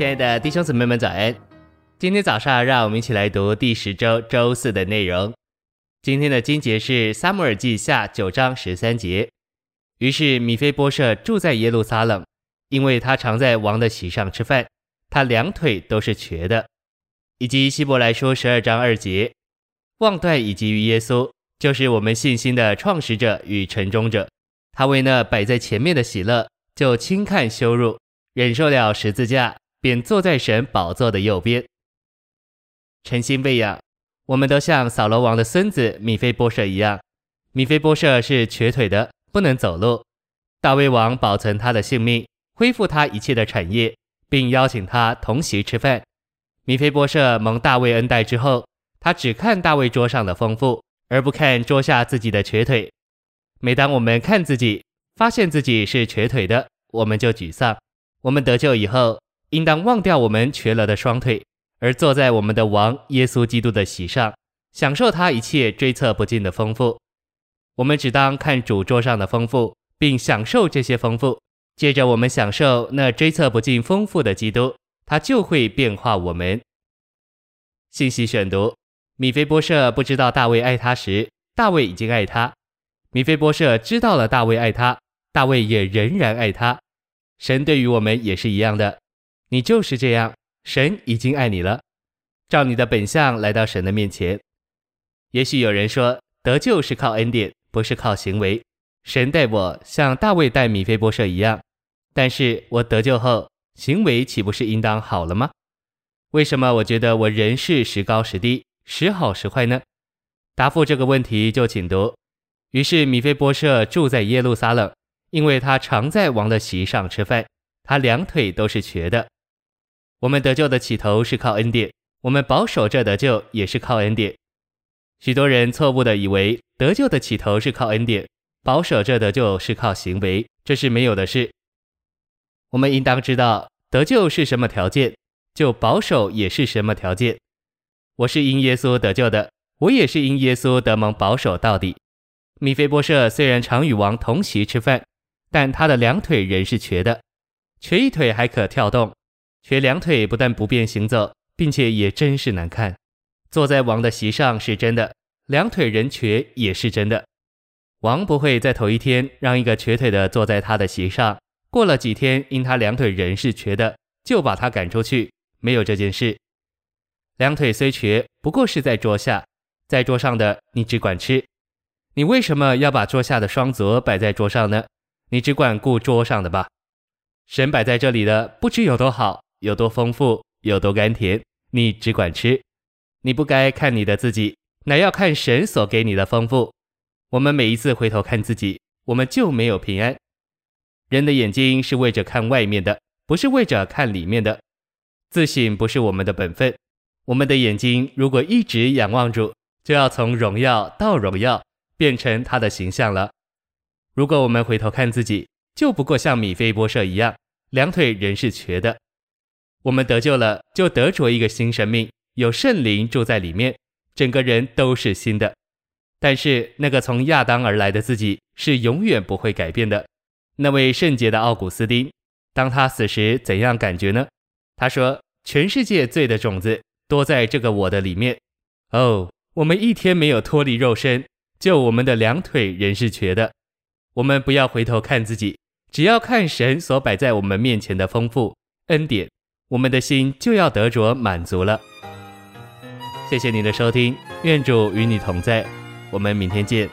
亲爱的弟兄姊妹们，早安！今天早上，让我们一起来读第十周周四的内容。今天的经节是《撒母耳记下》九章十三节。于是米非波设住在耶路撒冷，因为他常在王的席上吃饭，他两腿都是瘸的。以及希伯来书十二章二节，望断以及于耶稣，就是我们信心的创始者与成终者。他为那摆在前面的喜乐，就轻看羞辱，忍受了十字架。便坐在神宝座的右边，诚心喂养。我们都像扫罗王的孙子米非波设一样，米非波设是瘸腿的，不能走路。大卫王保存他的性命，恢复他一切的产业，并邀请他同席吃饭。米非波设蒙大卫恩待之后，他只看大卫桌上的丰富，而不看桌下自己的瘸腿。每当我们看自己，发现自己是瘸腿的，我们就沮丧。我们得救以后，应当忘掉我们瘸了的双腿，而坐在我们的王耶稣基督的席上，享受他一切追测不尽的丰富。我们只当看主桌上的丰富，并享受这些丰富。接着，我们享受那追测不尽丰富的基督，他就会变化我们。信息选读：米非波设不知道大卫爱他时，大卫已经爱他；米非波设知道了大卫爱他，大卫也仍然爱他。神对于我们也是一样的。你就是这样，神已经爱你了，照你的本相来到神的面前。也许有人说，得救是靠恩典，不是靠行为。神待我像大卫待米非波设一样，但是我得救后，行为岂不是应当好了吗？为什么我觉得我人是时高时低，时好时坏呢？答复这个问题就请读。于是米非波设住在耶路撒冷，因为他常在王的席上吃饭，他两腿都是瘸的。我们得救的起头是靠恩典，我们保守着得救也是靠恩典。许多人错误地以为得救的起头是靠恩典，保守着得救是靠行为，这是没有的事。我们应当知道得救是什么条件，就保守也是什么条件。我是因耶稣得救的，我也是因耶稣得蒙保守到底。米非波设虽然常与王同席吃饭，但他的两腿仍是瘸的，瘸一腿还可跳动。瘸两腿不但不便行走，并且也真是难看。坐在王的席上是真的，两腿人瘸也是真的。王不会在头一天让一个瘸腿的坐在他的席上，过了几天因他两腿人是瘸的，就把他赶出去。没有这件事。两腿虽瘸，不过是在桌下，在桌上的你只管吃。你为什么要把桌下的双足摆在桌上呢？你只管顾桌上的吧。神摆在这里的不知有多好。有多丰富，有多甘甜，你只管吃。你不该看你的自己，乃要看神所给你的丰富。我们每一次回头看自己，我们就没有平安。人的眼睛是为着看外面的，不是为着看里面的。自省不是我们的本分。我们的眼睛如果一直仰望主，就要从荣耀到荣耀，变成他的形象了。如果我们回头看自己，就不过像米非波设一样，两腿仍是瘸的。我们得救了，就得着一个新生命，有圣灵住在里面，整个人都是新的。但是那个从亚当而来的自己是永远不会改变的。那位圣洁的奥古斯丁，当他死时怎样感觉呢？他说：“全世界罪的种子多在这个我的里面。”哦，我们一天没有脱离肉身，就我们的两腿仍是瘸的。我们不要回头看自己，只要看神所摆在我们面前的丰富恩典。我们的心就要得着满足了。谢谢您的收听，愿主与你同在，我们明天见。